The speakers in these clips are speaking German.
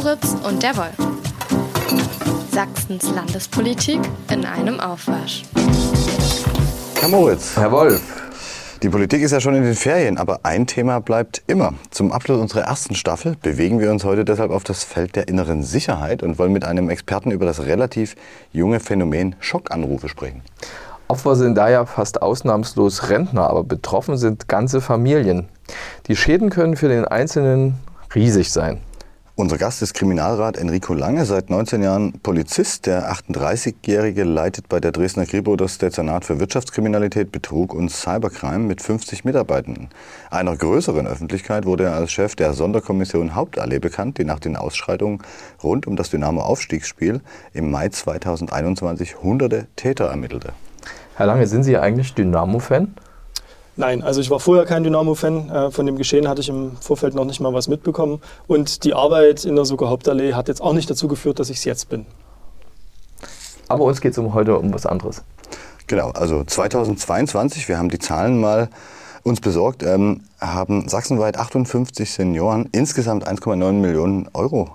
Moritz und der Wolf. Sachsens Landespolitik in einem Aufwasch. Herr Moritz. Herr Wolf. Die Politik ist ja schon in den Ferien, aber ein Thema bleibt immer. Zum Abschluss unserer ersten Staffel bewegen wir uns heute deshalb auf das Feld der inneren Sicherheit und wollen mit einem Experten über das relativ junge Phänomen Schockanrufe sprechen. Opfer sind daher fast ausnahmslos Rentner, aber betroffen sind ganze Familien. Die Schäden können für den Einzelnen riesig sein. Unser Gast ist Kriminalrat Enrico Lange, seit 19 Jahren Polizist. Der 38-Jährige leitet bei der Dresdner Kripo das Dezernat für Wirtschaftskriminalität, Betrug und Cybercrime mit 50 Mitarbeitenden. Einer größeren Öffentlichkeit wurde er als Chef der Sonderkommission Hauptallee bekannt, die nach den Ausschreitungen rund um das Dynamo-Aufstiegsspiel im Mai 2021 hunderte Täter ermittelte. Herr Lange, sind Sie eigentlich Dynamo-Fan? Nein, also ich war vorher kein Dynamo-Fan. Äh, von dem Geschehen hatte ich im Vorfeld noch nicht mal was mitbekommen. Und die Arbeit in der Sucker Hauptallee hat jetzt auch nicht dazu geführt, dass ich es jetzt bin. Aber uns geht es um heute um was anderes. Genau, also 2022, wir haben die Zahlen mal uns besorgt, ähm, haben sachsenweit 58 Senioren insgesamt 1,9 Millionen Euro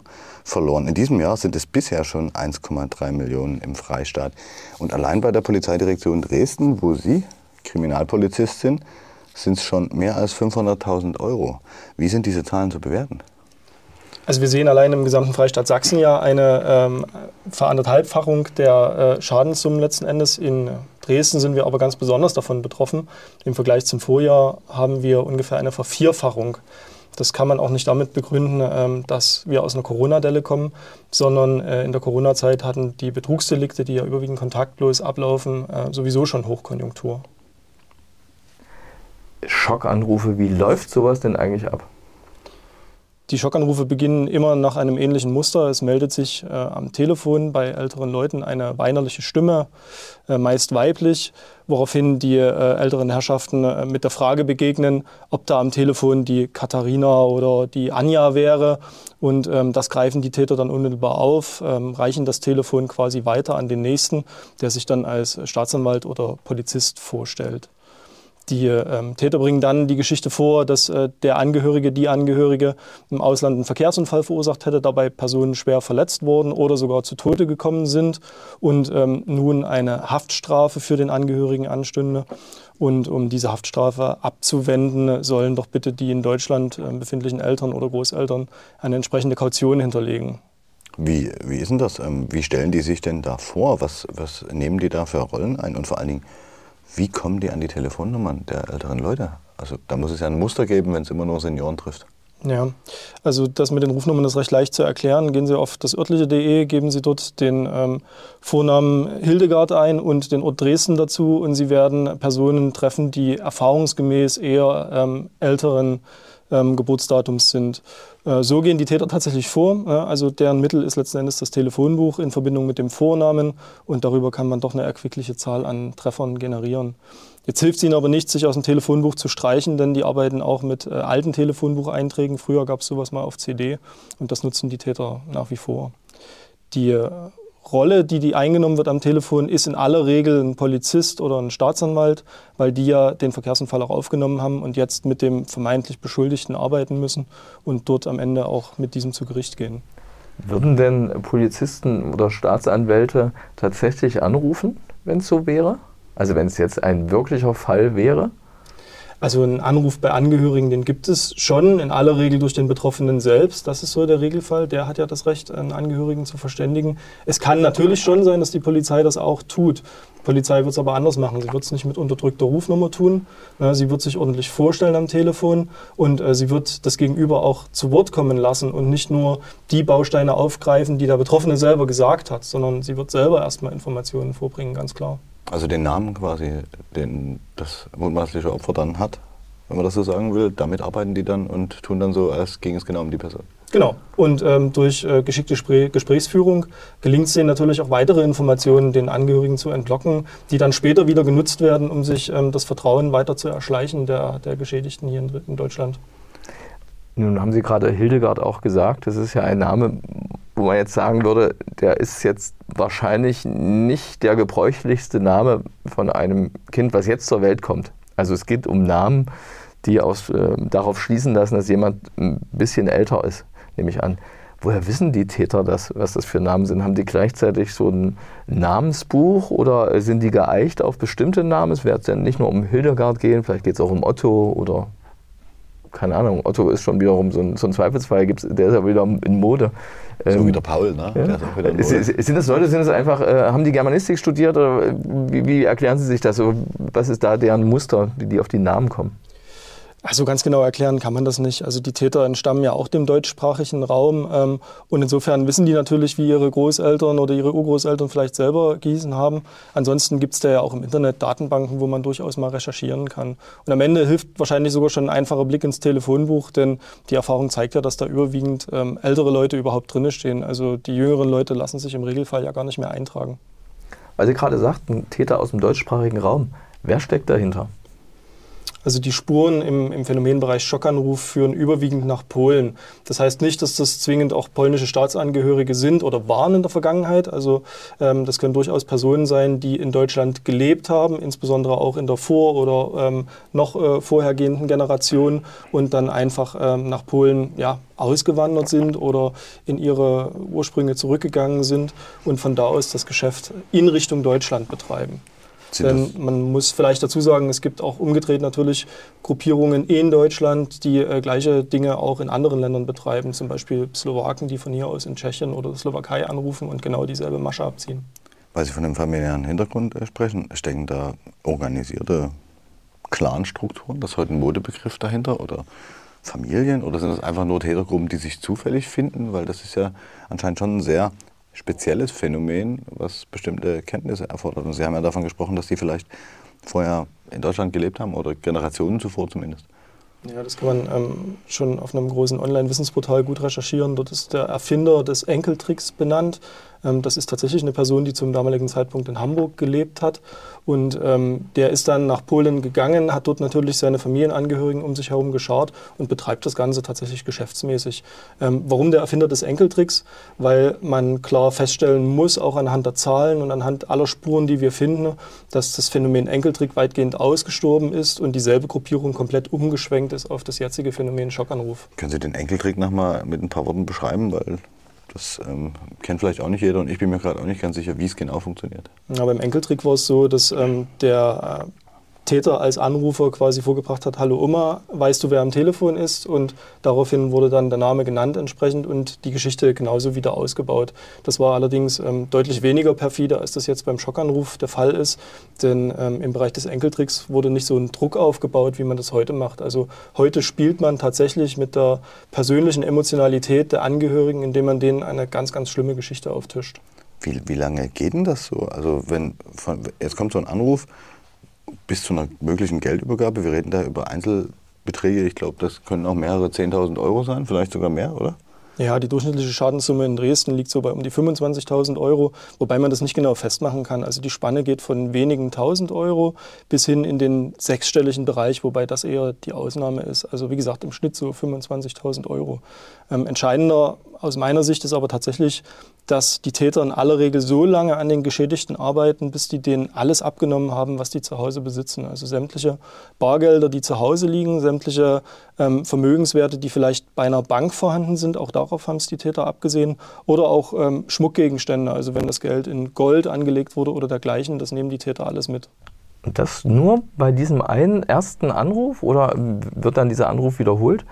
verloren. In diesem Jahr sind es bisher schon 1,3 Millionen im Freistaat. Und allein bei der Polizeidirektion Dresden, wo Sie Kriminalpolizist sind, sind es schon mehr als 500.000 Euro. Wie sind diese Zahlen zu bewerten? Also wir sehen allein im gesamten Freistaat Sachsen ja eine ähm, Veranderthalbfachung der äh, Schadenssummen letzten Endes. In Dresden sind wir aber ganz besonders davon betroffen. Im Vergleich zum Vorjahr haben wir ungefähr eine Vervierfachung. Das kann man auch nicht damit begründen, ähm, dass wir aus einer Corona-Delle kommen, sondern äh, in der Corona-Zeit hatten die Betrugsdelikte, die ja überwiegend kontaktlos ablaufen, äh, sowieso schon Hochkonjunktur. Schockanrufe, wie läuft sowas denn eigentlich ab? Die Schockanrufe beginnen immer nach einem ähnlichen Muster. Es meldet sich äh, am Telefon bei älteren Leuten eine weinerliche Stimme, äh, meist weiblich, woraufhin die äh, älteren Herrschaften äh, mit der Frage begegnen, ob da am Telefon die Katharina oder die Anja wäre. Und ähm, das greifen die Täter dann unmittelbar auf, ähm, reichen das Telefon quasi weiter an den Nächsten, der sich dann als Staatsanwalt oder Polizist vorstellt. Die ähm, Täter bringen dann die Geschichte vor, dass äh, der Angehörige, die Angehörige im Ausland einen Verkehrsunfall verursacht hätte, dabei Personen schwer verletzt wurden oder sogar zu Tode gekommen sind und ähm, nun eine Haftstrafe für den Angehörigen anstünde. Und um diese Haftstrafe abzuwenden, sollen doch bitte die in Deutschland äh, befindlichen Eltern oder Großeltern eine entsprechende Kaution hinterlegen. Wie, wie ist denn das? Ähm, wie stellen die sich denn da vor? Was, was nehmen die da für Rollen ein? Und vor allen Dingen, wie kommen die an die Telefonnummern der älteren Leute? Also da muss es ja ein Muster geben, wenn es immer nur Senioren trifft. Ja, also das mit den Rufnummern ist recht leicht zu erklären. Gehen Sie auf das örtliche.de, geben Sie dort den ähm, Vornamen Hildegard ein und den Ort Dresden dazu und Sie werden Personen treffen, die erfahrungsgemäß eher ähm, älteren ähm, Geburtsdatums sind. Äh, so gehen die Täter tatsächlich vor. Also deren Mittel ist letzten Endes das Telefonbuch in Verbindung mit dem Vornamen und darüber kann man doch eine erquickliche Zahl an Treffern generieren. Jetzt hilft es ihnen aber nicht, sich aus dem Telefonbuch zu streichen, denn die arbeiten auch mit äh, alten Telefonbucheinträgen. Früher gab es sowas mal auf CD und das nutzen die Täter nach wie vor. Die äh, Rolle, die, die eingenommen wird am Telefon, ist in aller Regel ein Polizist oder ein Staatsanwalt, weil die ja den Verkehrsunfall auch aufgenommen haben und jetzt mit dem vermeintlich Beschuldigten arbeiten müssen und dort am Ende auch mit diesem zu Gericht gehen. Würden denn Polizisten oder Staatsanwälte tatsächlich anrufen, wenn es so wäre? Also wenn es jetzt ein wirklicher Fall wäre? Also ein Anruf bei Angehörigen, den gibt es schon, in aller Regel durch den Betroffenen selbst. Das ist so der Regelfall. Der hat ja das Recht, einen Angehörigen zu verständigen. Es kann natürlich schon sein, dass die Polizei das auch tut. Die Polizei wird es aber anders machen. Sie wird es nicht mit unterdrückter Rufnummer tun. Sie wird sich ordentlich vorstellen am Telefon und äh, sie wird das Gegenüber auch zu Wort kommen lassen und nicht nur die Bausteine aufgreifen, die der Betroffene selber gesagt hat, sondern sie wird selber erstmal Informationen vorbringen, ganz klar. Also den Namen quasi, den das mutmaßliche Opfer dann hat, wenn man das so sagen will, damit arbeiten die dann und tun dann so, als ging es genau um die Person. Genau. Und ähm, durch äh, geschickte Spr Gesprächsführung gelingt es denen natürlich auch weitere Informationen den Angehörigen zu entlocken, die dann später wieder genutzt werden, um sich ähm, das Vertrauen weiter zu erschleichen der, der Geschädigten hier in, in Deutschland. Nun haben Sie gerade Hildegard auch gesagt, das ist ja ein Name, wo man jetzt sagen würde, der ist jetzt wahrscheinlich nicht der gebräuchlichste Name von einem Kind, was jetzt zur Welt kommt. Also es geht um Namen, die aus, äh, darauf schließen lassen, dass jemand ein bisschen älter ist, nehme ich an. Woher wissen die Täter das, was das für Namen sind? Haben die gleichzeitig so ein Namensbuch oder sind die geeicht auf bestimmte Namen? Es wird ja nicht nur um Hildegard gehen, vielleicht geht es auch um Otto oder keine Ahnung. Otto ist schon wiederum so ein, so ein Zweifelsfall, gibt's, der ist ja wieder in Mode. So Ähm, wie der Paul, ne? Der ist auch wieder in Mode. ist- Sind das Leute, sind das einfach, äh, haben die Germanistik studiert oder wie, wie erklären Sie sich das? So, Was ist da deren Muster, wie die auf die Namen kommen? Also ganz genau erklären kann man das nicht. Also die Täter entstammen ja auch dem deutschsprachigen Raum ähm, und insofern wissen die natürlich, wie ihre Großeltern oder ihre Urgroßeltern vielleicht selber gehießen haben. Ansonsten gibt es da ja auch im Internet Datenbanken, wo man durchaus mal recherchieren kann. Und am Ende hilft wahrscheinlich sogar schon ein einfacher Blick ins Telefonbuch, denn die Erfahrung zeigt ja, dass da überwiegend ähm, ältere Leute überhaupt drinne stehen. Also die jüngeren Leute lassen sich im Regelfall ja gar nicht mehr eintragen. Weil Sie gerade sagten, Täter aus dem deutschsprachigen Raum. Wer steckt dahinter? Also die Spuren im, im Phänomenbereich Schockanruf führen überwiegend nach Polen. Das heißt nicht, dass das zwingend auch polnische Staatsangehörige sind oder waren in der Vergangenheit. Also ähm, das können durchaus Personen sein, die in Deutschland gelebt haben, insbesondere auch in der vor- oder ähm, noch äh, vorhergehenden Generation und dann einfach ähm, nach Polen ja, ausgewandert sind oder in ihre Ursprünge zurückgegangen sind und von da aus das Geschäft in Richtung Deutschland betreiben. Denn man muss vielleicht dazu sagen, es gibt auch umgedreht natürlich Gruppierungen in Deutschland, die äh, gleiche Dinge auch in anderen Ländern betreiben. Zum Beispiel Slowaken, die von hier aus in Tschechien oder der Slowakei anrufen und genau dieselbe Masche abziehen. Weil Sie von dem familiären Hintergrund äh, sprechen, stecken da organisierte Clanstrukturen, das ist heute ein Modebegriff dahinter, oder Familien, oder sind das einfach nur Tätergruppen, die sich zufällig finden? Weil das ist ja anscheinend schon ein sehr spezielles Phänomen, was bestimmte Kenntnisse erfordert. Und Sie haben ja davon gesprochen, dass die vielleicht vorher in Deutschland gelebt haben oder Generationen zuvor zumindest. Ja, das kann man ähm, schon auf einem großen Online-Wissensportal gut recherchieren. Dort ist der Erfinder des Enkeltricks benannt. Ähm, das ist tatsächlich eine Person, die zum damaligen Zeitpunkt in Hamburg gelebt hat. Und ähm, der ist dann nach Polen gegangen, hat dort natürlich seine Familienangehörigen um sich herum geschart und betreibt das Ganze tatsächlich geschäftsmäßig. Ähm, warum der Erfinder des Enkeltricks? Weil man klar feststellen muss, auch anhand der Zahlen und anhand aller Spuren, die wir finden, dass das Phänomen Enkeltrick weitgehend ausgestorben ist und dieselbe Gruppierung komplett umgeschwenkt ist auf das jetzige Phänomen Schockanruf. Können Sie den Enkeltrick nochmal mit ein paar Worten beschreiben? Weil das ähm, kennt vielleicht auch nicht jeder und ich bin mir gerade auch nicht ganz sicher, wie es genau funktioniert. Ja, beim Enkeltrick war es so, dass ähm, der äh, Täter als Anrufer quasi vorgebracht hat, hallo Oma, weißt du, wer am Telefon ist? Und daraufhin wurde dann der Name genannt entsprechend und die Geschichte genauso wieder ausgebaut. Das war allerdings ähm, deutlich weniger perfide, als das jetzt beim Schockanruf der Fall ist. Denn ähm, im Bereich des Enkeltricks wurde nicht so ein Druck aufgebaut, wie man das heute macht. Also heute spielt man tatsächlich mit der persönlichen Emotionalität der Angehörigen, indem man denen eine ganz, ganz schlimme Geschichte auftischt. Wie, wie lange geht denn das so? Also wenn von, jetzt kommt so ein Anruf bis zu einer möglichen Geldübergabe, wir reden da über Einzelbeträge, ich glaube, das können auch mehrere 10.000 Euro sein, vielleicht sogar mehr, oder? Ja, die durchschnittliche Schadenssumme in Dresden liegt so bei um die 25.000 Euro, wobei man das nicht genau festmachen kann. Also die Spanne geht von wenigen tausend Euro bis hin in den sechsstelligen Bereich, wobei das eher die Ausnahme ist. Also wie gesagt, im Schnitt so 25.000 Euro. Ähm, entscheidender aus meiner Sicht ist aber tatsächlich, dass die Täter in aller Regel so lange an den Geschädigten arbeiten, bis die denen alles abgenommen haben, was die zu Hause besitzen. Also sämtliche Bargelder, die zu Hause liegen, sämtliche ähm, Vermögenswerte, die vielleicht bei einer Bank vorhanden sind, auch darauf haben es die Täter abgesehen, oder auch ähm, Schmuckgegenstände, also wenn das Geld in Gold angelegt wurde oder dergleichen, das nehmen die Täter alles mit. Und das nur bei diesem einen ersten Anruf oder wird dann dieser Anruf wiederholt?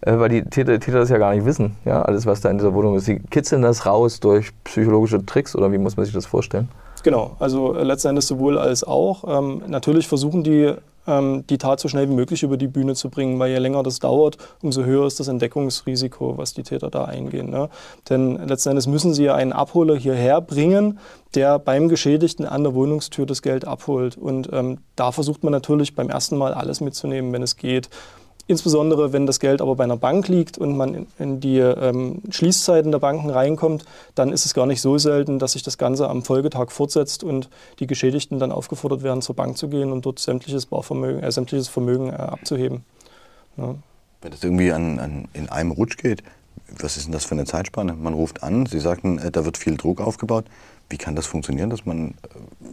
Äh, weil die Täter, Täter das ja gar nicht wissen, ja, alles was da in dieser Wohnung ist. Sie kitzeln das raus durch psychologische Tricks oder wie muss man sich das vorstellen? Genau, also äh, letzten Endes sowohl als auch. Ähm, natürlich versuchen die, ähm, die Tat so schnell wie möglich über die Bühne zu bringen, weil je länger das dauert, umso höher ist das Entdeckungsrisiko, was die Täter da eingehen. Ne? Denn letzten Endes müssen sie einen Abholer hierher bringen, der beim Geschädigten an der Wohnungstür das Geld abholt. Und ähm, da versucht man natürlich beim ersten Mal alles mitzunehmen, wenn es geht. Insbesondere wenn das Geld aber bei einer Bank liegt und man in, die ähm, Schließzeiten der Banken reinkommt, dann ist es gar nicht so selten, dass sich das Ganze am Folgetag fortsetzt und die Geschädigten dann aufgefordert werden, zur Bank zu gehen und dort sämtliches, Barvermögen, äh, sämtliches Vermögen äh, abzuheben. Ja. Wenn das irgendwie an, an, in einem Rutsch geht, was ist denn das für eine Zeitspanne? Man ruft an, Sie sagten, äh, da wird viel Druck aufgebaut. Wie kann das funktionieren, dass man äh,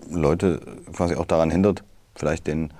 Leute quasi auch daran hindert, vielleicht den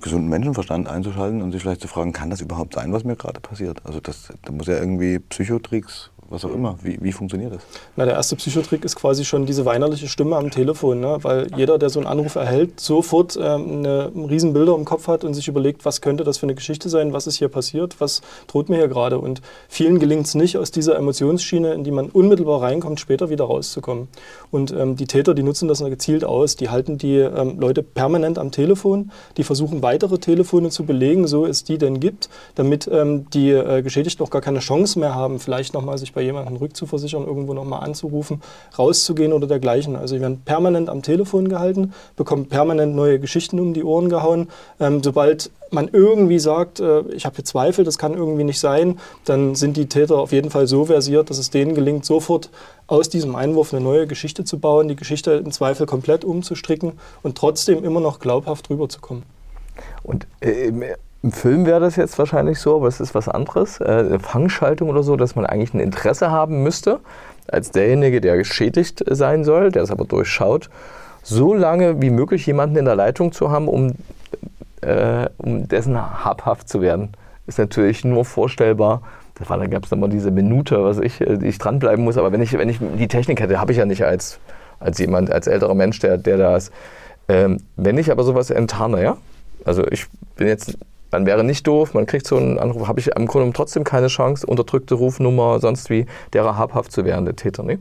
gesunden Menschenverstand einzuschalten und sich vielleicht zu fragen, kann das überhaupt sein, was mir gerade passiert? Also das, da muss ja irgendwie Psychotricks, was auch immer. Wie, wie funktioniert das? Na, der erste Psychotrick ist quasi schon diese weinerliche Stimme am Telefon, ne? weil jeder, der so einen Anruf erhält, sofort ähm, eine riesen Bilder im Kopf hat und sich überlegt, was könnte das für eine Geschichte sein, was ist hier passiert, was droht mir hier gerade. Und vielen gelingt es nicht, aus dieser Emotionsschiene, in die man unmittelbar reinkommt, später wieder rauszukommen. Und ähm, die Täter, die nutzen das gezielt aus, die halten die ähm, Leute permanent am Telefon, die versuchen weitere Telefone zu belegen, so es die denn gibt, damit ähm, die äh, Geschädigten auch gar keine Chance mehr haben, vielleicht nochmal sich bei jemandem rückzuversichern, irgendwo nochmal anzurufen, rauszugehen oder dergleichen. Also sie werden permanent am Telefon gehalten, bekommen permanent neue Geschichten um die Ohren gehauen. Ähm, sobald man irgendwie sagt, äh, ich habe hier Zweifel, das kann irgendwie nicht sein, dann sind die Täter auf jeden Fall so versiert, dass es denen gelingt, sofort aus diesem Einwurf eine neue Geschichte zu bauen, die Geschichte im Zweifel komplett umzustricken und trotzdem immer noch glaubhaft rüberzukommen. Und äh, im Film wäre das jetzt wahrscheinlich so, aber es ist was anderes. Äh, eine Fangschaltung oder so, dass man eigentlich ein Interesse haben müsste, als derjenige, der geschädigt sein soll, der es aber durchschaut, so lange wie möglich jemanden in der Leitung zu haben, um, äh, um dessen habhaft zu werden. Ist natürlich nur vorstellbar. Da gab es immer diese Minute, was ich, äh, die ich dranbleiben muss. Aber wenn ich, wenn ich die Technik hätte, habe ich ja nicht als, als jemand, als älterer Mensch, der, der da ist. Ähm, wenn ich aber sowas enttarne, ja, also ich bin jetzt man wäre nicht doof, man kriegt so einen Anruf, habe ich im Grunde trotzdem keine Chance, unterdrückte Rufnummer, sonst wie, derer habhaft zu werden, der Täter, ne?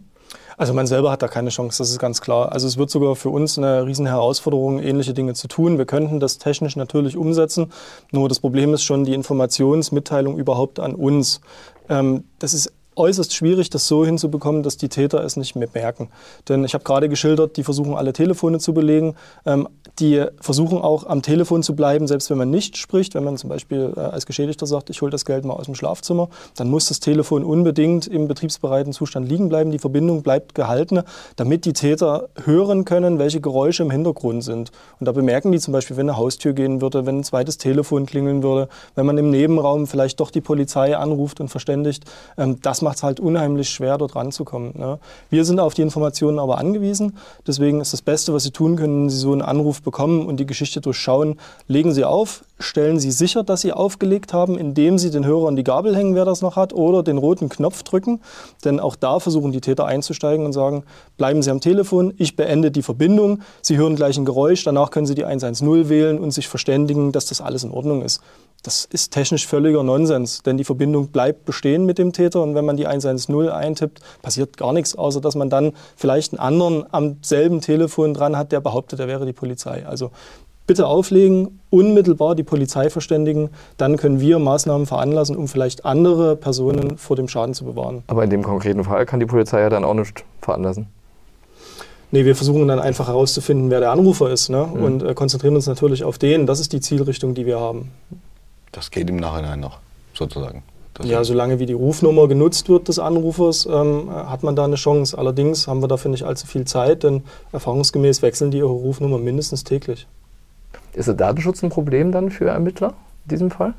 Also man selber hat da keine Chance, das ist ganz klar. Also es wird sogar für uns eine riesen Herausforderung, ähnliche Dinge zu tun. Wir könnten das technisch natürlich umsetzen, nur das Problem ist schon die Informationsmitteilung überhaupt an uns. Ähm, das ist äußerst schwierig, das so hinzubekommen, dass die Täter es nicht mehr merken. Denn ich habe gerade geschildert, die versuchen alle Telefone zu belegen. Ähm, die versuchen auch am Telefon zu bleiben, selbst wenn man nicht spricht. Wenn man zum Beispiel äh, als Geschädigter sagt, ich hole das Geld mal aus dem Schlafzimmer, dann muss das Telefon unbedingt im betriebsbereiten Zustand liegen bleiben. Die Verbindung bleibt gehalten, damit die Täter hören können, welche Geräusche im Hintergrund sind. Und da bemerken die zum Beispiel, wenn eine Haustür gehen würde, wenn ein zweites Telefon klingeln würde, wenn man im Nebenraum vielleicht doch die Polizei anruft und verständigt, ähm, das macht es halt unheimlich schwer, dort ranzukommen. Ne? Wir sind auf die Informationen aber angewiesen. Deswegen ist das Beste, was Sie tun können, wenn Sie so einen Anruf bekommen und die Geschichte durchschauen, legen Sie auf, stellen Sie sicher, dass Sie aufgelegt haben, indem Sie den Hörer an die Gabel hängen, wer das noch hat, oder den roten Knopf drücken. Denn auch da versuchen die Täter einzusteigen und sagen, bleiben Sie am Telefon, ich beende die Verbindung, Sie hören gleich ein Geräusch, danach können Sie die 110 wählen und sich verständigen, dass das alles in Ordnung ist. Das ist technisch völliger Nonsens, denn die Verbindung bleibt bestehen mit dem Täter und wenn man die 110 eintippt, passiert gar nichts, außer dass man dann vielleicht einen anderen am selben Telefon dran hat, der behauptet, er wäre die Polizei. Also bitte auflegen, unmittelbar die Polizei verständigen, dann können wir Maßnahmen veranlassen, um vielleicht andere Personen vor dem Schaden zu bewahren. Aber in dem konkreten Fall kann die Polizei ja dann auch nicht veranlassen. Nee, wir versuchen dann einfach herauszufinden, wer der Anrufer ist ne? Mhm. und äh, konzentrieren uns natürlich auf den. Das ist die Zielrichtung, die wir haben. Das geht im Nachhinein noch, sozusagen. Das ja, solange wie die Rufnummer genutzt wird des Anrufers, ähm, hat man da eine Chance. Allerdings haben wir dafür nicht allzu viel Zeit, denn erfahrungsgemäß wechseln die ihre Rufnummer mindestens täglich. Ist der Datenschutz ein Problem dann für Ermittler in diesem Fall?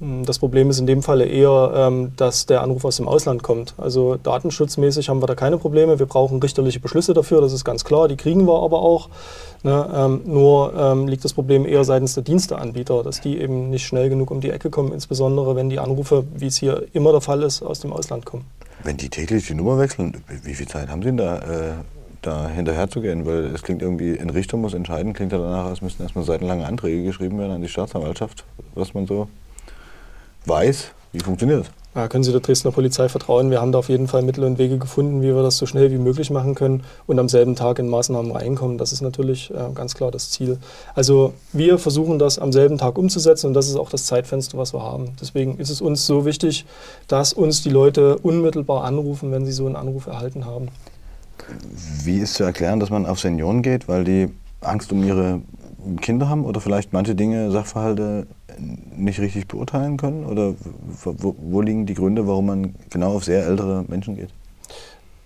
Hm, das Problem ist in dem Falle eher, ähm, dass der Anruf aus dem Ausland kommt. Also datenschutzmäßig haben wir da keine Probleme. Wir brauchen richterliche Beschlüsse dafür, das ist ganz klar. Die kriegen wir aber auch. Ne? Ähm, nur ähm, liegt das Problem eher seitens der Diensteanbieter, dass die eben nicht schnell genug um die Ecke kommen, insbesondere wenn die Anrufe, wie es hier immer der Fall ist, aus dem Ausland kommen. Wenn die täglich die Nummer wechseln, wie viel Zeit haben Sie denn da? Äh da hinterher zu gehen, weil es klingt irgendwie, ein Richter muss entscheiden, klingt ja danach, als müssten erstmal seitenlange Anträge geschrieben werden an die Staatsanwaltschaft, was man so weiß, wie funktioniert das? Ja, können Sie der Dresdner Polizei vertrauen? Wir haben da auf jeden Fall Mittel und Wege gefunden, wie wir das so schnell wie möglich machen können und am selben Tag in Maßnahmen reinkommen. Das ist natürlich äh, ganz klar das Ziel. Also wir versuchen das am selben Tag umzusetzen und das ist auch das Zeitfenster, was wir haben. Deswegen ist es uns so wichtig, dass uns die Leute unmittelbar anrufen, wenn sie so einen Anruf erhalten haben. Wie ist zu erklären, dass man auf Senioren geht, weil die Angst um ihre Kinder haben oder vielleicht manche Dinge, Sachverhalte nicht richtig beurteilen können? Oder wo, wo liegen die Gründe, warum man genau auf sehr ältere Menschen geht?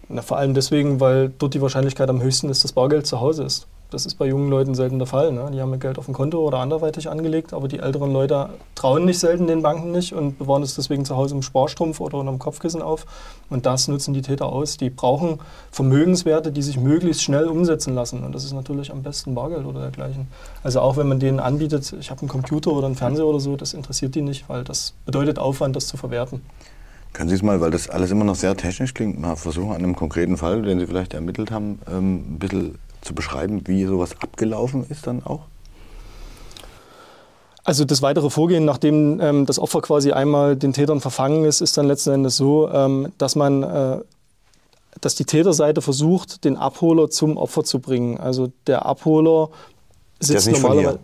Na, vor allem deswegen, weil dort die Wahrscheinlichkeit am höchsten ist, dass Bargeld zu Hause ist. Das ist bei jungen Leuten selten der Fall. Ne? Die haben Geld auf dem Konto oder anderweitig angelegt, aber die älteren Leute trauen nicht selten den Banken nicht und bewahren es deswegen zu Hause im Sparstrumpf oder unter dem Kopfkissen auf. Und das nutzen die Täter aus. Die brauchen Vermögenswerte, die sich möglichst schnell umsetzen lassen. Und das ist natürlich am besten Bargeld oder dergleichen. Also auch wenn man denen anbietet, ich habe einen Computer oder einen Fernseher oder so, das interessiert die nicht, weil das bedeutet Aufwand, das zu verwerten. Können Sie es mal, weil das alles immer noch sehr technisch klingt, mal versuchen, an einem konkreten Fall, den Sie vielleicht ermittelt haben, ähm, ein bisschen zu beschreiben, wie sowas abgelaufen ist dann auch? Also das weitere Vorgehen, nachdem ähm, das Opfer quasi einmal den Tätern verfangen ist, ist dann letzten Endes so, ähm, dass man, äh, dass die Täterseite versucht, den Abholer zum Opfer zu bringen. Also der Abholer sitzt normalerweise.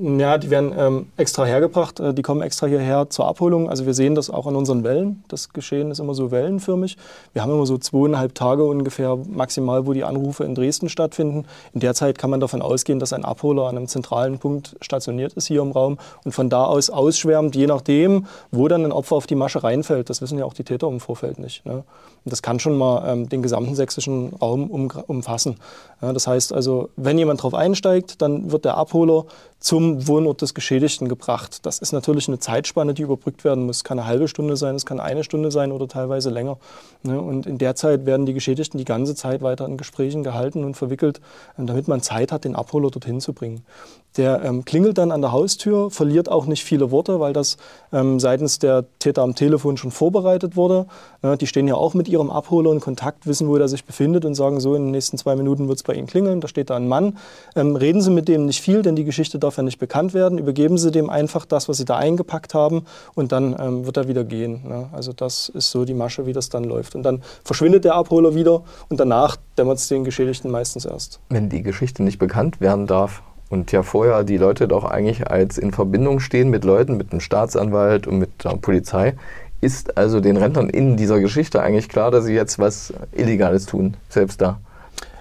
Ja, die werden ähm, extra hergebracht, äh, die kommen extra hierher zur Abholung. Also wir sehen das auch an unseren Wellen. Das Geschehen ist immer so wellenförmig. Wir haben immer so zweieinhalb Tage ungefähr maximal, wo die Anrufe in Dresden stattfinden. In der Zeit kann man davon ausgehen, dass ein Abholer an einem zentralen Punkt stationiert ist hier im Raum und von da aus ausschwärmt, je nachdem, wo dann ein Opfer auf die Masche reinfällt. Das wissen ja auch die Täter im Vorfeld nicht. Ne? Das kann schon mal ähm, den gesamten sächsischen Raum um, umfassen. Ja, das heißt also, wenn jemand darauf einsteigt, dann wird der Abholer zum Wohnort des Geschädigten gebracht. Das ist natürlich eine Zeitspanne, die überbrückt werden muss. Es kann eine halbe Stunde sein, es kann eine Stunde sein oder teilweise länger. Ne? Und in der Zeit werden die Geschädigten die ganze Zeit weiter in Gesprächen gehalten und verwickelt, ähm, damit man Zeit hat, den Abholer dorthin zu bringen. Der ähm, klingelt dann an der Haustür, verliert auch nicht viele Worte, weil das ähm, seitens der Täter am Telefon schon vorbereitet wurde. Ja, die stehen ja auch mit ihrem Abholer in Kontakt, wissen, wo er sich befindet und sagen so, in den nächsten zwei Minuten wird es bei Ihnen klingeln, da steht da ein Mann. Ähm, reden Sie mit dem nicht viel, denn die Geschichte darf ja nicht bekannt werden. Übergeben Sie dem einfach das, was Sie da eingepackt haben und dann ähm, wird er wieder gehen. Ne? Also das ist so die Masche, wie das dann läuft. Und dann verschwindet der Abholer wieder und danach dämmert es den Geschädigten meistens erst. Wenn die Geschichte nicht bekannt werden darf, und ja vorher die Leute doch eigentlich als in Verbindung stehen mit Leuten, mit einem Staatsanwalt und mit der Polizei, ist also den Rentnern in dieser Geschichte eigentlich klar, dass sie jetzt was Illegales tun, selbst da.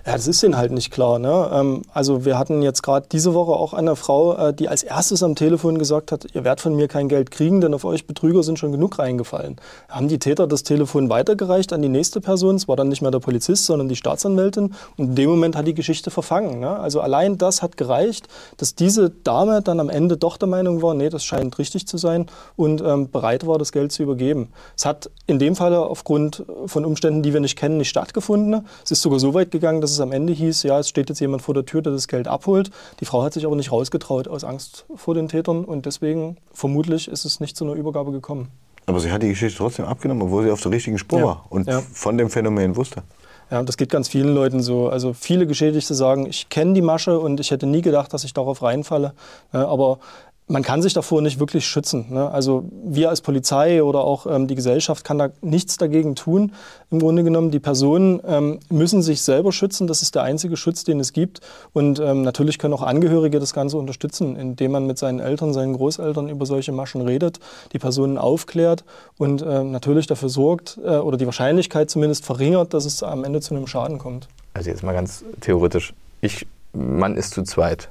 Ja, das ist ihnen halt nicht klar. Ne? Ähm, also wir hatten jetzt gerade diese Woche auch eine Frau, äh, die als erstes am Telefon gesagt hat, ihr werdet von mir kein Geld kriegen, denn auf euch Betrüger sind schon genug reingefallen. Haben die Täter das Telefon weitergereicht an die nächste Person, es war dann nicht mehr der Polizist, sondern die Staatsanwältin und in dem Moment hat die Geschichte verfangen. Ne? Also allein das hat gereicht, dass diese Dame dann am Ende doch der Meinung war, nee, das scheint richtig zu sein und ähm, bereit war, das Geld zu übergeben. Es hat in dem Falle aufgrund von Umständen, die wir nicht kennen, nicht stattgefunden. Es ist sogar so weit gegangen, dass es am Ende hieß, ja, es steht jetzt jemand vor der Tür, der das Geld abholt. Die Frau hat sich aber nicht rausgetraut aus Angst vor den Tätern und deswegen vermutlich ist es nicht zu einer Übergabe gekommen. Aber sie hat die Geschichte trotzdem abgenommen, obwohl sie auf der richtigen Spur ja. war und ja. von dem Phänomen wusste. Ja, das geht ganz vielen Leuten so. Also viele Geschädigte sagen, ich kenne die Masche und ich hätte nie gedacht, dass ich darauf reinfalle. Aber man kann sich davor nicht wirklich schützen. Ne? Also wir als Polizei oder auch ähm, die Gesellschaft kann da nichts dagegen tun. Im Grunde genommen, die Personen ähm, müssen sich selber schützen. Das ist der einzige Schutz, den es gibt. Und ähm, natürlich können auch Angehörige das Ganze unterstützen, indem man mit seinen Eltern, seinen Großeltern über solche Maschen redet, die Personen aufklärt und äh, natürlich dafür sorgt äh, oder die Wahrscheinlichkeit zumindest verringert, dass es am Ende zu einem Schaden kommt. Also jetzt mal ganz theoretisch. Ich, man ist zu zweit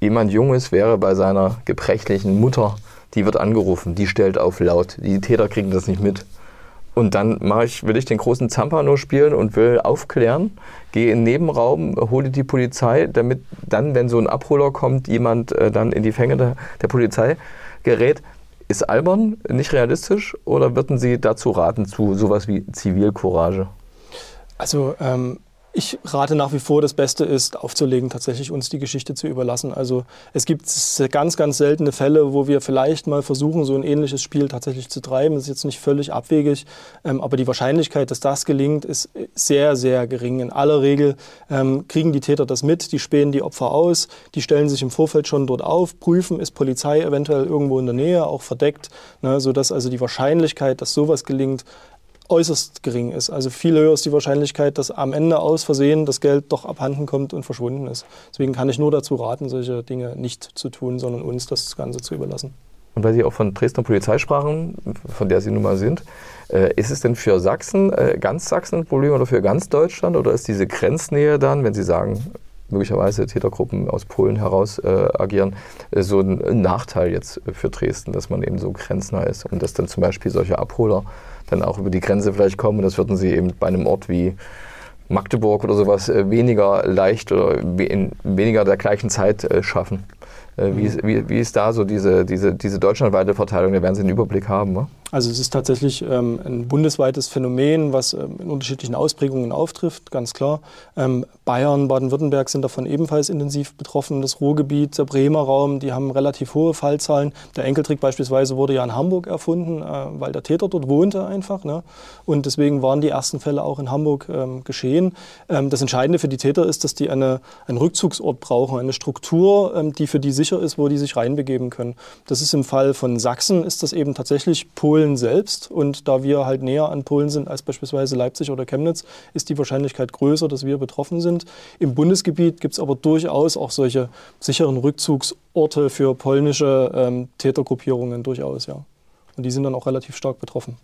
jemand Junges wäre bei seiner gebrechlichen Mutter, die wird angerufen, die stellt auf laut, die Täter kriegen das nicht mit. Und dann ich, will ich den großen Zampano spielen und will aufklären, gehe in den Nebenraum, hole die Polizei, damit dann, wenn so ein Abholer kommt, jemand äh, dann in die Fänge der, der Polizei gerät. Ist albern, nicht realistisch oder würden Sie dazu raten zu sowas wie Zivilcourage? Also ähm, ich rate nach wie vor, das Beste ist, aufzulegen, tatsächlich uns die Geschichte zu überlassen. Also es gibt ganz, ganz seltene Fälle, wo wir vielleicht mal versuchen, so ein ähnliches Spiel tatsächlich zu treiben. Das ist jetzt nicht völlig abwegig, ähm, aber die Wahrscheinlichkeit, dass das gelingt, ist sehr, sehr gering. In aller Regel ähm, kriegen die Täter das mit, die spähen die Opfer aus, die stellen sich im Vorfeld schon dort auf, prüfen, ist Polizei eventuell irgendwo in der Nähe, auch verdeckt, ne, sodass also die Wahrscheinlichkeit, dass sowas gelingt, äußerst gering ist. Also viel höher ist die Wahrscheinlichkeit, dass am Ende aus Versehen das Geld doch abhanden kommt und verschwunden ist. Deswegen kann ich nur dazu raten, solche Dinge nicht zu tun, sondern uns das Ganze zu überlassen. Und weil Sie auch von Dresdner Polizei sprachen, von der Sie nun mal sind, äh, ist es denn für Sachsen, äh, ganz Sachsen ein Problem oder für ganz Deutschland? Oder ist diese Grenznähe dann, wenn Sie sagen, möglicherweise Tätergruppen aus Polen heraus äh, agieren, äh, so ein Nachteil jetzt für Dresden, dass man eben so grenznah ist und dass dann zum Beispiel solche Abholer dann auch über die Grenze vielleicht kommen. Und das würden sie eben bei einem Ort wie Magdeburg oder sowas äh, weniger leicht oder in weniger der gleichen Zeit äh, schaffen. Wie, ist, wie, wie ist da so diese, diese, diese deutschlandweite Verteilung? Da werden Sie einen Überblick haben. Ne? Also es ist tatsächlich ähm, ein bundesweites Phänomen, was ähm, in unterschiedlichen Ausprägungen auftrifft, ganz klar. Ähm, Bayern, Baden-Württemberg sind davon ebenfalls intensiv betroffen. Das Ruhrgebiet, der Bremer Raum, die haben relativ hohe Fallzahlen. Der Enkeltrick beispielsweise wurde ja in Hamburg erfunden, äh, weil der Täter dort wohnte einfach. Ne? Und deswegen waren die ersten Fälle auch in Hamburg ähm, geschehen. Ähm, das Entscheidende für die Täter ist, dass die eine, einen Rückzugsort brauchen, eine Struktur, ähm, die für die sicher ist, wo die sich reinbegeben können. Das ist im Fall von Sachsen, ist das eben tatsächlich Polen Polen selbst. Und da wir halt näher an Polen sind als beispielsweise Leipzig oder Chemnitz, ist die Wahrscheinlichkeit größer, dass wir betroffen sind. Im Bundesgebiet gibt es aber durchaus auch solche sicheren Rückzugsorte für polnische ähm, Tätergruppierungen durchaus, ja. Und die sind dann auch relativ stark betroffen.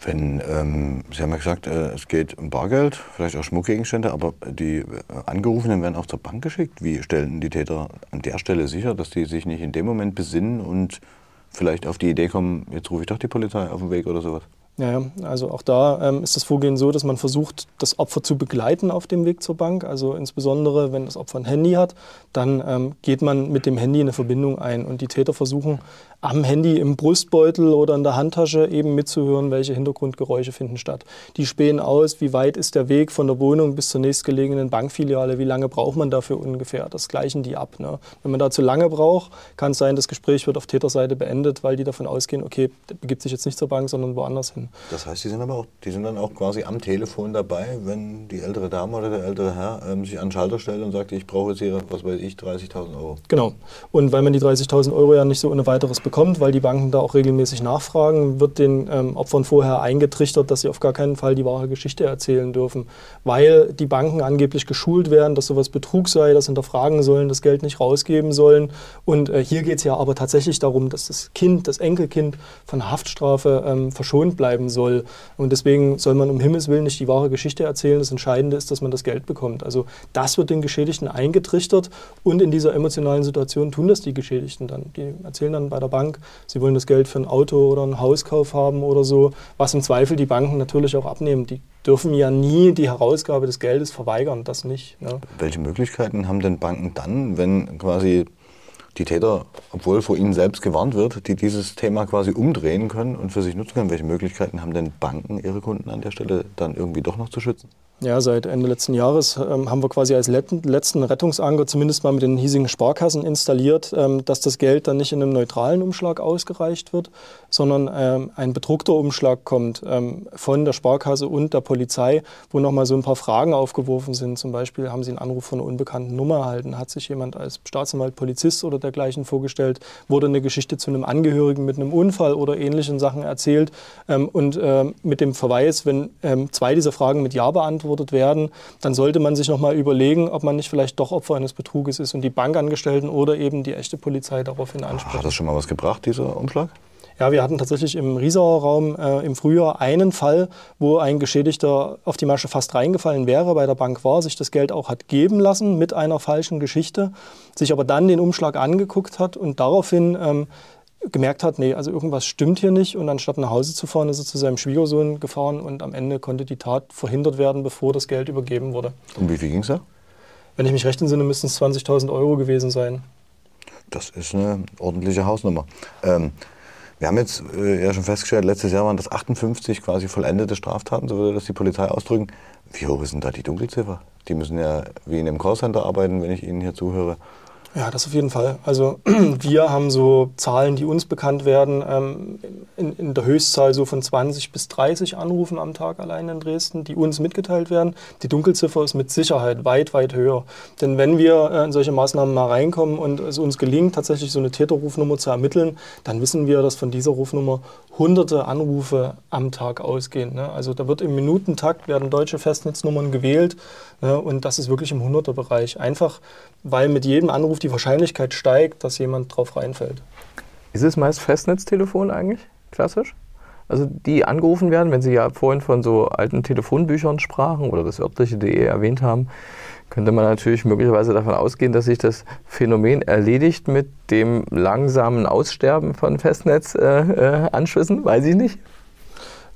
Wenn, ähm, Sie haben ja gesagt, äh, es geht um Bargeld, vielleicht auch Schmuckgegenstände, aber die äh, Angerufenen werden auch zur Bank geschickt. Wie stellen die Täter an der Stelle sicher, dass die sich nicht in dem Moment besinnen und vielleicht auf die Idee kommen, jetzt rufe ich doch die Polizei auf den Weg oder sowas. Ja, also auch da ähm, ist das Vorgehen so, dass man versucht, das Opfer zu begleiten auf dem Weg zur Bank. Also insbesondere, wenn das Opfer ein Handy hat, dann ähm, geht man mit dem Handy eine Verbindung ein. Und die Täter versuchen am Handy im Brustbeutel oder in der Handtasche eben mitzuhören, welche Hintergrundgeräusche finden statt. Die spähen aus, wie weit ist der Weg von der Wohnung bis zur nächstgelegenen Bankfiliale, wie lange braucht man dafür ungefähr. Das gleichen die ab. Ne? Wenn man da zu lange braucht, kann es sein, das Gespräch wird auf Täterseite beendet, weil die davon ausgehen, okay, der begibt sich jetzt nicht zur Bank, sondern woanders hin. Das heißt, die sind aber auch, die sind dann auch quasi am Telefon dabei, wenn die ältere Dame oder der ältere Herr ähm, sich an den Schalter stellt und sagt, ich brauche jetzt hier, was weiß ich, 30.000 Euro. Genau. Und weil man die 30.000 Euro ja nicht so ohne weiteres bekommt, weil die Banken da auch regelmäßig nachfragen, wird den ähm, Opfern vorher eingetrichtert, dass sie auf gar keinen Fall die wahre Geschichte erzählen dürfen, weil die Banken angeblich geschult werden, dass sowas Betrug sei, das hinterfragen sollen, das Geld nicht rausgeben sollen. Und äh, hier geht es ja aber tatsächlich darum, dass das Kind, das Enkelkind von Haftstrafe ähm, verschont bleiben soll. Und deswegen soll man um Himmels Willen nicht die wahre Geschichte erzählen. Das Entscheidende ist, dass man das Geld bekommt. Also das wird den Geschädigten eingetrichtert und in dieser emotionalen Situation tun das die Geschädigten dann. Die erzählen dann bei der Bank, sie wollen das Geld für ein Auto oder einen Hauskauf haben oder so, was im Zweifel die Banken natürlich auch abnehmen. Die dürfen ja nie die Herausgabe des Geldes verweigern, das nicht. Ne? Welche Möglichkeiten haben denn Banken dann, wenn quasi die Täter, obwohl vor ihnen selbst gewarnt wird, die dieses Thema quasi umdrehen können und für sich nutzen können? Welche Möglichkeiten haben denn Banken, ihre Kunden an der Stelle dann irgendwie doch noch zu schützen? Ja, seit Ende letzten Jahres ähm, haben wir quasi als letzten Rettungsanker zumindest mal mit den hiesigen Sparkassen installiert, ähm, dass das Geld dann nicht in einem neutralen Umschlag ausgereicht wird, sondern ähm, ein bedruckter Umschlag kommt ähm, von der Sparkasse und der Polizei, wo nochmal so ein paar Fragen aufgeworfen sind. Zum Beispiel haben Sie einen Anruf von einer unbekannten Nummer erhalten, hat sich jemand als Staatsanwalt, Polizist oder dergleichen vorgestellt, wurde eine Geschichte zu einem Angehörigen mit einem Unfall oder ähnlichen Sachen erzählt? Ähm, und ähm, mit dem Verweis, wenn zwei dieser Fragen mit Ja beantwortet beantwortet werden, dann sollte man sich noch mal überlegen, ob man nicht vielleicht doch Opfer eines Betruges ist und die Bankangestellten oder eben die echte Polizei daraufhin anspricht. Hat das schon mal was gebracht, dieser Umschlag? Ja, wir hatten tatsächlich im Riesauer Raum äh, im Frühjahr einen Fall, wo ein Geschädigter auf die Masche fast reingefallen wäre, bei der Bank war, sich das Geld auch hat geben lassen mit einer falschen Geschichte, sich aber dann den Umschlag angeguckt hat und daraufhin ähm, gemerkt hat, nee, also irgendwas stimmt hier nicht. Und anstatt nach Hause zu fahren, ist er zu seinem Schwiegersohn gefahren und am Ende konnte die Tat verhindert werden, bevor das Geld übergeben wurde. Um wie viel ging es da? Wenn ich mich recht entsinne, müssten es 20.000 Euro gewesen sein. Das ist eine ordentliche Hausnummer. Ähm, wir haben jetzt äh, ja schon festgestellt, letztes Jahr waren das 58 quasi vollendete Straftaten, so würde das die Polizei ausdrücken. Wie hoch ist denn da die Dunkelziffer? Die müssen ja wie in einem Callcenter arbeiten, wenn ich Ihnen hier zuhöre. Ja, das auf jeden Fall. Also wir haben so Zahlen, die uns bekannt werden, ähm, in, in, der Höchstzahl so von 20 bis 30 Anrufen am Tag allein in Dresden, die uns mitgeteilt werden. Die Dunkelziffer ist mit Sicherheit weit, weit höher. Denn wenn wir äh, in solche Maßnahmen mal reinkommen und es uns gelingt, tatsächlich so eine Täterrufnummer zu ermitteln, dann wissen wir, dass von dieser Rufnummer hunderte Anrufe am Tag ausgehen. Ne? Also da wird im Minutentakt werden deutsche Festnetznummern gewählt? Und das ist wirklich im Hunderterbereich. Einfach, weil mit jedem Anruf Anruf die Wahrscheinlichkeit steigt, dass jemand drauf reinfällt. Ist es meist Festnetztelefon eigentlich, klassisch? Also die angerufen werden, wenn Sie ja vorhin von so alten Telefonbüchern sprachen oder das örtliche.de erwähnt haben, könnte man natürlich möglicherweise davon ausgehen, dass sich das Phänomen erledigt mit dem langsamen Aussterben von Festnetzanschlüssen, äh, äh, weiß ich nicht.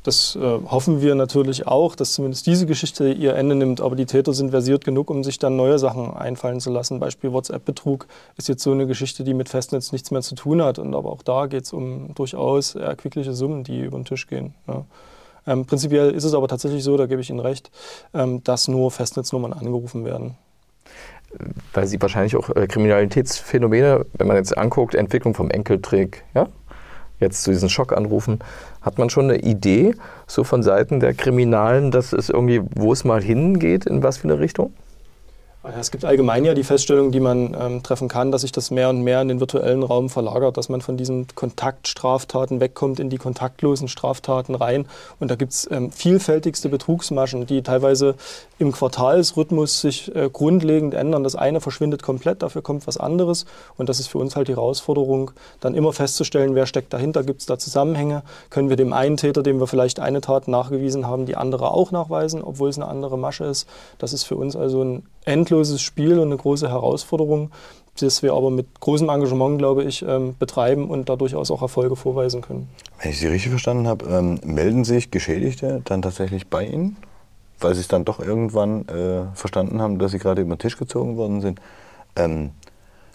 Das äh, hoffen wir natürlich auch, dass zumindest diese Geschichte ihr Ende nimmt. Aber die Täter sind versiert genug, um sich dann neue Sachen einfallen zu lassen. Beispiel WhatsApp-Betrug ist jetzt so eine Geschichte, die mit Festnetz nichts mehr zu tun hat. Und aber auch da geht es um durchaus erquickliche Summen, die über den Tisch gehen. Ja. Ähm, prinzipiell ist es aber tatsächlich so, da gebe ich Ihnen recht, ähm, dass nur Festnetznummern angerufen werden weil sie wahrscheinlich auch äh, Kriminalitätsphänomene, wenn man jetzt anguckt, Entwicklung vom Enkeltrick, ja, jetzt zu diesen Schockanrufen, hat man schon eine Idee, so von Seiten der Kriminalen, dass es irgendwie, wo es mal hingeht, in was für eine Richtung? Es gibt allgemein ja die Feststellung, die man ähm, treffen kann, dass sich das mehr und mehr in den virtuellen Raum verlagert, dass man von diesen Kontaktstraftaten wegkommt in die kontaktlosen Straftaten rein. Und da gibt es ähm, vielfältigste Betrugsmaschen, die teilweise im Quartalsrhythmus sich äh, grundlegend ändern. Das eine verschwindet komplett, dafür kommt was anderes. Und das ist für uns halt die Herausforderung, dann immer festzustellen, wer steckt dahinter, gibt es da Zusammenhänge, können wir dem einen Täter, dem wir vielleicht eine Tat nachgewiesen haben, die andere auch nachweisen, obwohl es eine andere Masche ist. Das ist für uns also ein endloses Spiel und eine große Herausforderung, das wir aber mit großem Engagement, glaube ich, ähm, betreiben und da durchaus auch Erfolge vorweisen können. Wenn ich Sie richtig verstanden habe, ähm, melden sich Geschädigte dann tatsächlich bei Ihnen, weil sie es dann doch irgendwann äh, verstanden haben, dass sie gerade über den Tisch gezogen worden sind? Ähm,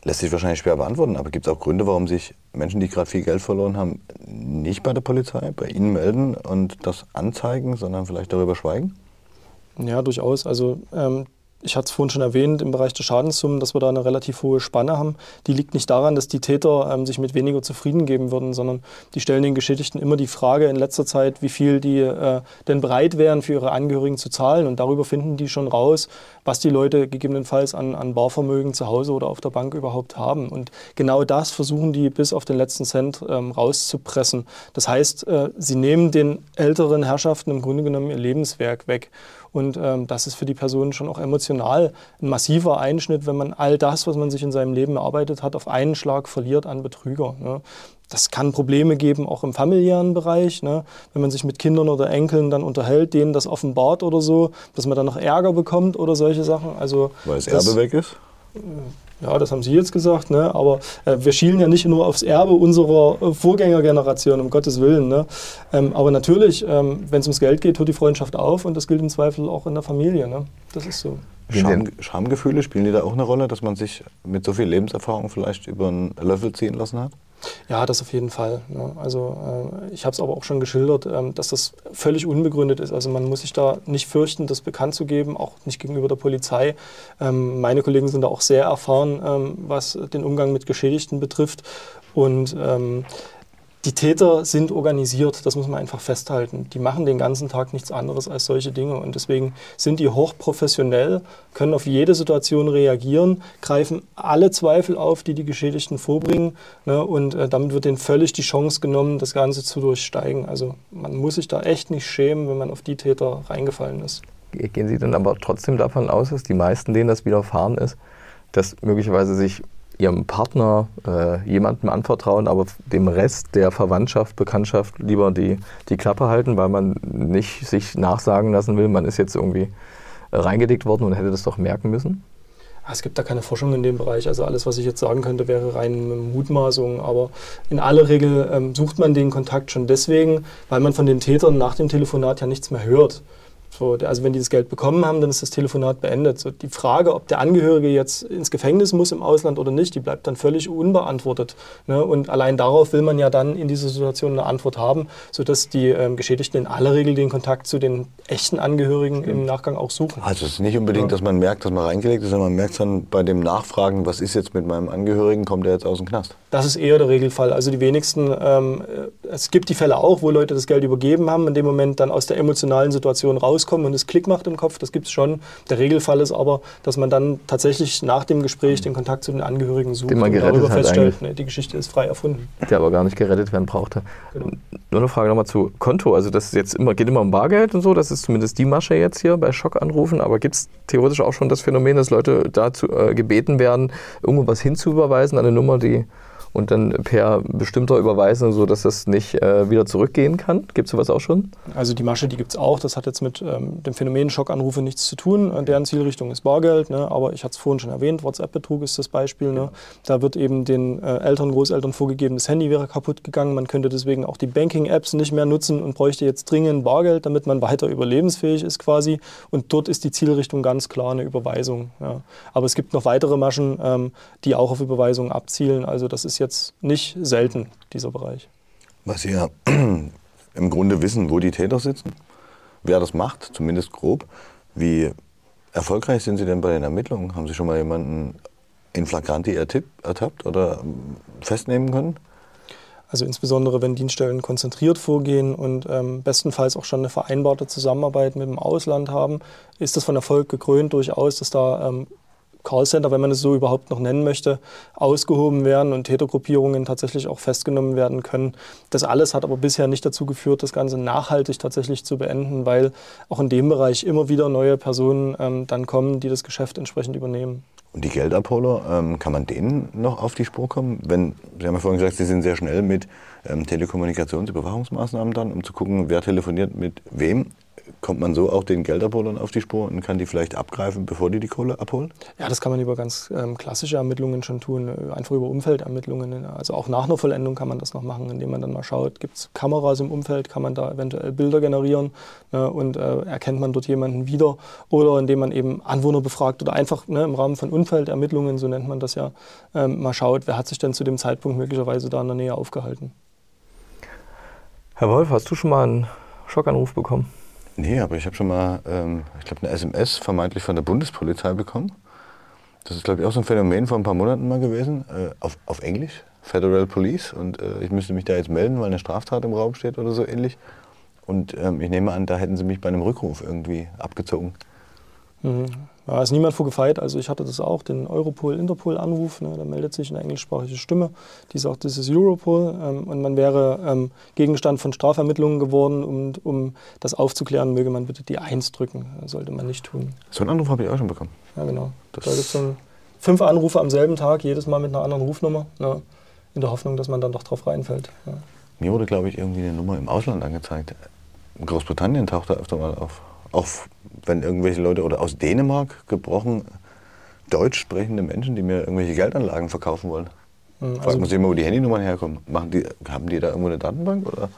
lässt sich wahrscheinlich schwer beantworten, aber gibt es auch Gründe, warum sich Menschen, die gerade viel Geld verloren haben, nicht bei der Polizei, bei Ihnen melden und das anzeigen, sondern vielleicht darüber schweigen? Ja, durchaus. Also ähm, ich hatte es vorhin schon erwähnt, im Bereich der Schadenssummen, dass wir da eine relativ hohe Spanne haben. Die liegt nicht daran, dass die Täter ähm, sich mit weniger zufrieden geben würden, sondern die stellen den Geschädigten immer die Frage in letzter Zeit, wie viel die äh, denn bereit wären, für ihre Angehörigen zu zahlen. Und darüber finden die schon raus, was die Leute gegebenenfalls an, an Barvermögen zu Hause oder auf der Bank überhaupt haben. Und genau das versuchen die bis auf den letzten Cent ähm, rauszupressen. Das heißt, äh, sie nehmen den älteren Herrschaften im Grunde genommen ihr Lebenswerk weg. Und ähm, das ist für die Personen schon auch emotional ein massiver Einschnitt, wenn man all das, was man sich in seinem Leben erarbeitet hat, auf einen Schlag verliert an Betrüger. Ne? Das kann Probleme geben, auch im familiären Bereich. Ne? Wenn man sich mit Kindern oder Enkeln dann unterhält, denen das offenbart oder so, dass man dann noch Ärger bekommt oder solche Sachen. Also, Weil das Erbe weg ist? Ja, das haben Sie jetzt gesagt, ne? aber äh, wir schielen ja nicht nur aufs Erbe unserer äh, Vorgängergeneration, um Gottes Willen. Ne? Ähm, aber natürlich, ähm, wenn es ums Geld geht, hört die Freundschaft auf und das gilt im Zweifel auch in der Familie. Ne? Das ist so. Scham, Schamgefühle, spielen die da auch eine Rolle, dass man sich mit so viel Lebenserfahrung vielleicht über einen Löffel ziehen lassen hat? Ja, das auf jeden Fall. Ne? Also äh, ich habe es aber auch schon geschildert, ähm, dass das völlig unbegründet ist. Also man muss sich da nicht fürchten, das bekannt zu geben, auch nicht gegenüber der Polizei. Ähm, meine Kollegen sind da auch sehr erfahren, ähm, was den Umgang mit Geschädigten betrifft. Und die Täter sind organisiert, das muss man einfach festhalten. Die machen den ganzen Tag nichts anderes als solche Dinge und deswegen sind die hochprofessionell, können auf jede Situation reagieren, greifen alle Zweifel auf, die die Geschädigten vorbringen ne, und äh, damit wird ihnen völlig die Chance genommen, das Ganze zu durchsteigen. Also man muss sich da echt nicht schämen, wenn man auf die Täter reingefallen ist. Gehen Sie dann aber trotzdem davon aus, dass die meisten, denen das widerfahren ist, dass möglicherweise sich ihrem Partner äh, jemandem anvertrauen, aber dem Rest der Verwandtschaft, Bekanntschaft lieber die, die Klappe halten, weil man nicht sich nachsagen lassen will, man ist jetzt irgendwie reingedickt worden und hätte das doch merken müssen? Ah, es gibt da keine Forschung in dem Bereich. Also alles, was ich jetzt sagen könnte, wäre rein Mutmaßung. Aber in aller Regel ähm, sucht man den Kontakt schon deswegen, weil man von den Tätern nach dem Telefonat ja nichts mehr hört. So, also wenn die das Geld bekommen haben, dann ist das Telefonat beendet. So, die Frage, ob der Angehörige jetzt ins Gefängnis muss im Ausland oder nicht, die bleibt dann völlig unbeantwortet. Ne? Und allein darauf will man ja dann in dieser Situation eine Antwort haben, sodass die ähm, Geschädigten in aller Regel den Kontakt zu den echten Angehörigen im Nachgang auch suchen. Also es ist nicht unbedingt, dass man merkt, dass man reingelegt ist, sondern man merkt dann bei dem Nachfragen, was ist jetzt mit meinem Angehörigen, kommt er jetzt aus dem Knast? Das ist eher der Regelfall. Also die wenigsten, ähm, es gibt die Fälle auch, wo Leute das Geld übergeben haben, in dem Moment dann aus der emotionalen Situation rauskommen rauskommen und es Klick macht im Kopf, das gibt es schon. Der Regelfall ist aber, dass man dann tatsächlich nach dem Gespräch den Kontakt zu den Angehörigen sucht den man und darüber feststellt, ne, die Geschichte ist frei erfunden. Der aber gar nicht gerettet werden brauchte. Genau. Nur eine Frage nochmal zu Konto. Also das jetzt immer, geht immer um Bargeld und so, das ist zumindest die Masche jetzt hier bei Schockanrufen, aber gibt es theoretisch auch schon das Phänomen, dass Leute dazu äh, gebeten werden, irgendwo was hinzuüberweisen an eine Nummer, die und dann per bestimmter Überweisung, sodass das nicht äh, wieder zurückgehen kann? Gibt es sowas auch schon? Also die Masche, die gibt es auch. Das hat jetzt mit ähm, dem Phänomen Schockanrufe nichts zu tun. Äh, deren Zielrichtung ist Bargeld. Ne? Aber ich hatte es vorhin schon erwähnt, WhatsApp-Betrug ist das Beispiel. Ne? Da wird eben den äh, Eltern, Großeltern vorgegeben, das Handy wäre kaputt gegangen. Man könnte deswegen auch die Banking-Apps nicht mehr nutzen und bräuchte jetzt dringend Bargeld, damit man weiter überlebensfähig ist quasi. Und dort ist die Zielrichtung ganz klar eine Überweisung. Ja. Aber es gibt noch weitere Maschen, ähm, die auch auf Überweisungen abzielen. Also das ist jetzt nicht selten, dieser Bereich. Was Sie ja im Grunde wissen, wo die Täter sitzen, wer das macht, zumindest grob. Wie erfolgreich sind Sie denn bei den Ermittlungen? Haben Sie schon mal jemanden in flagranti ertappt oder festnehmen können? Also insbesondere, wenn Dienststellen konzentriert vorgehen und ähm, bestenfalls auch schon eine vereinbarte Zusammenarbeit mit dem Ausland haben, ist das von Erfolg gekrönt durchaus, dass da ähm, Callcenter, wenn man es so überhaupt noch nennen möchte, ausgehoben werden und Tätergruppierungen tatsächlich auch festgenommen werden können. Das alles hat aber bisher nicht dazu geführt, das Ganze nachhaltig tatsächlich zu beenden, weil auch in dem Bereich immer wieder neue Personen ähm, dann kommen, die das Geschäft entsprechend übernehmen. Und die Geldabholer, ähm, kann man denen noch auf die Spur kommen? Wenn, Sie haben ja vorhin gesagt, Sie sind sehr schnell mit ähm, Telekommunikationsüberwachungsmaßnahmen dann, um zu gucken, wer telefoniert mit wem kommt man so auch den Geldabholern auf die Spur und kann die vielleicht abgreifen, bevor die die Kohle abholen? Ja, das kann man über ganz ähm, klassische Ermittlungen schon tun, äh, einfach über Umfeldermittlungen. Also auch nach einer Vollendung kann man das noch machen, indem man dann mal schaut, gibt es Kameras im Umfeld, kann man da eventuell Bilder generieren ne, und äh, erkennt man dort jemanden wieder oder indem man eben Anwohner befragt oder einfach ne, im Rahmen von Umfeldermittlungen, so nennt man das ja, ähm, mal schaut, wer hat sich denn zu dem Zeitpunkt möglicherweise da in der Nähe aufgehalten. Herr Wolf, hast du schon mal einen Schockanruf bekommen? Nee, aber ich habe schon mal, ähm, ich glaube, eine SMS vermeintlich von der Bundespolizei bekommen. Das ist, glaube ich, auch so ein Phänomen vor ein paar Monaten mal gewesen, äh, auf, auf Englisch, Federal Police. Und äh, ich müsste mich da jetzt melden, weil eine Straftat im Raum steht oder so ähnlich. Und ähm, ich nehme an, da hätten sie mich bei einem Rückruf irgendwie abgezogen. Mhm. Ja, ist niemand vorgefeit. Also ich hatte das auch, den Europol-Interpol-Anruf. Ne, da meldet sich eine englischsprachige Stimme, die sagt, das ist Europol. Ähm, und man wäre ähm, Gegenstand von Strafermittlungen geworden. Und um das aufzuklären, möge man bitte die Eins drücken. Das sollte man nicht tun. So einen Anruf habe ich auch schon bekommen. Ja, genau. Das da gibt es dann fünf Anrufe am selben Tag, jedes Mal mit einer anderen Rufnummer. Ne, in der Hoffnung, dass man dann doch drauf reinfällt. Ja. Mir wurde, glaube ich, irgendwie eine Nummer im Ausland angezeigt. Großbritannien taucht er öfter mal auf. Auch wenn irgendwelche Leute oder aus Dänemark gebrochen deutsch sprechende Menschen, die mir irgendwelche Geldanlagen verkaufen wollen. Mhm, also Fragt man sich immer, wo die Handynummern herkommen. Machen die, haben die da irgendwo eine Datenbank oder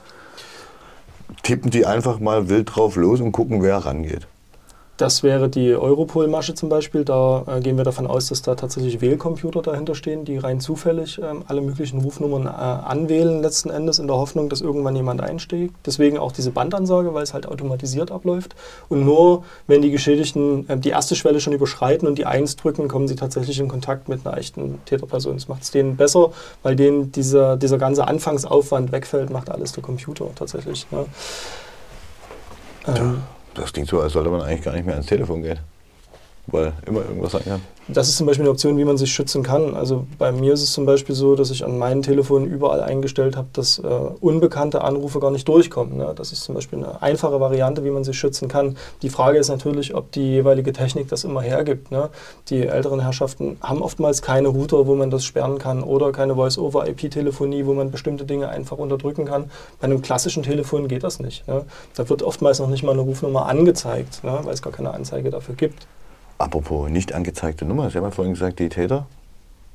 tippen die einfach mal wild drauf los und gucken, wer rangeht? Das wäre die Europol-Masche zum Beispiel. Da äh, gehen wir davon aus, dass da tatsächlich Wählcomputer dahinter stehen, die rein zufällig ähm, alle möglichen Rufnummern äh, anwählen, letzten Endes in der Hoffnung, dass irgendwann jemand einsteigt. Deswegen auch diese Bandansage, weil es halt automatisiert abläuft. Und nur wenn die Geschädigten äh, die erste Schwelle schon überschreiten und die Eins drücken, kommen sie tatsächlich in Kontakt mit einer echten Täterperson. Das macht es denen besser, weil denen dieser, dieser ganze Anfangsaufwand wegfällt, macht alles der Computer tatsächlich. Ne? Ähm, das klingt so, als sollte man eigentlich gar nicht mehr ans Telefon gehen. Weil immer irgendwas sein kann das ist zum Beispiel eine Option, wie man sich schützen kann. Also bei mir ist es zum Beispiel so, dass ich an meinen Telefonen überall eingestellt habe, dass äh, unbekannte Anrufe gar nicht durchkommen. Ne? Das ist zum Beispiel eine einfache Variante, wie man sich schützen kann. Die Frage ist natürlich, ob die jeweilige Technik das immer hergibt. Ne? Die älteren Herrschaften haben oftmals keine Router, wo man das sperren kann oder keine Voice-over-IP-Telefonie, wo man bestimmte Dinge einfach unterdrücken kann. Bei einem klassischen Telefon geht das nicht. Ne? Da wird oftmals noch nicht mal eine Rufnummer angezeigt, ne? weil es gar keine Anzeige dafür gibt. Apropos nicht angezeigte Nummer, Sie haben ja vorhin gesagt, die Täter,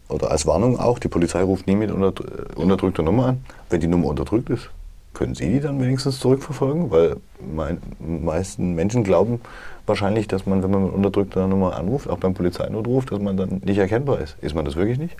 oder als Warnung auch, die Polizei ruft nie mit unterdrückter Nummer an. Wenn die Nummer unterdrückt ist, können Sie die dann wenigstens zurückverfolgen? Weil die meisten Menschen glauben wahrscheinlich, dass man, wenn man mit unterdrückter Nummer anruft, auch beim Polizeinotruf, dass man dann nicht erkennbar ist. Ist man das wirklich nicht?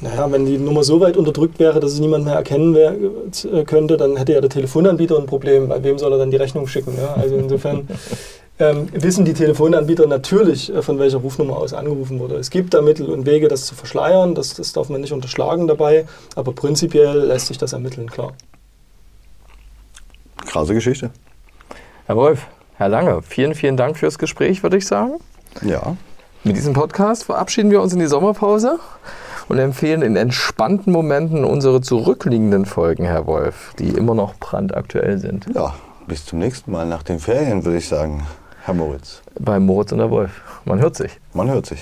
Naja, wenn die Nummer so weit unterdrückt wäre, dass es niemand mehr erkennen äh, könnte, dann hätte ja der Telefonanbieter ein Problem. Bei wem soll er dann die Rechnung schicken? Ja? Also insofern ähm, wissen die Telefonanbieter natürlich, äh, von welcher Rufnummer aus angerufen wurde. Es gibt da Mittel und Wege, das zu verschleiern, das, das darf man nicht unterschlagen dabei, aber prinzipiell lässt sich das ermitteln, klar. Krasse Geschichte. Herr Wolf, Herr Lange, vielen, vielen Dank fürs Gespräch, würde ich sagen. Ja. Mit diesem Podcast verabschieden wir uns in die Sommerpause und empfehlen in entspannten Momenten unsere zurückliegenden Folgen, Herr Wolf, die immer noch brandaktuell sind. Ja, bis zum nächsten Mal nach den Ferien, würde ich sagen. Herr Moritz. Bei Moritz und der Wolf. Man hört sich. Man hört sich.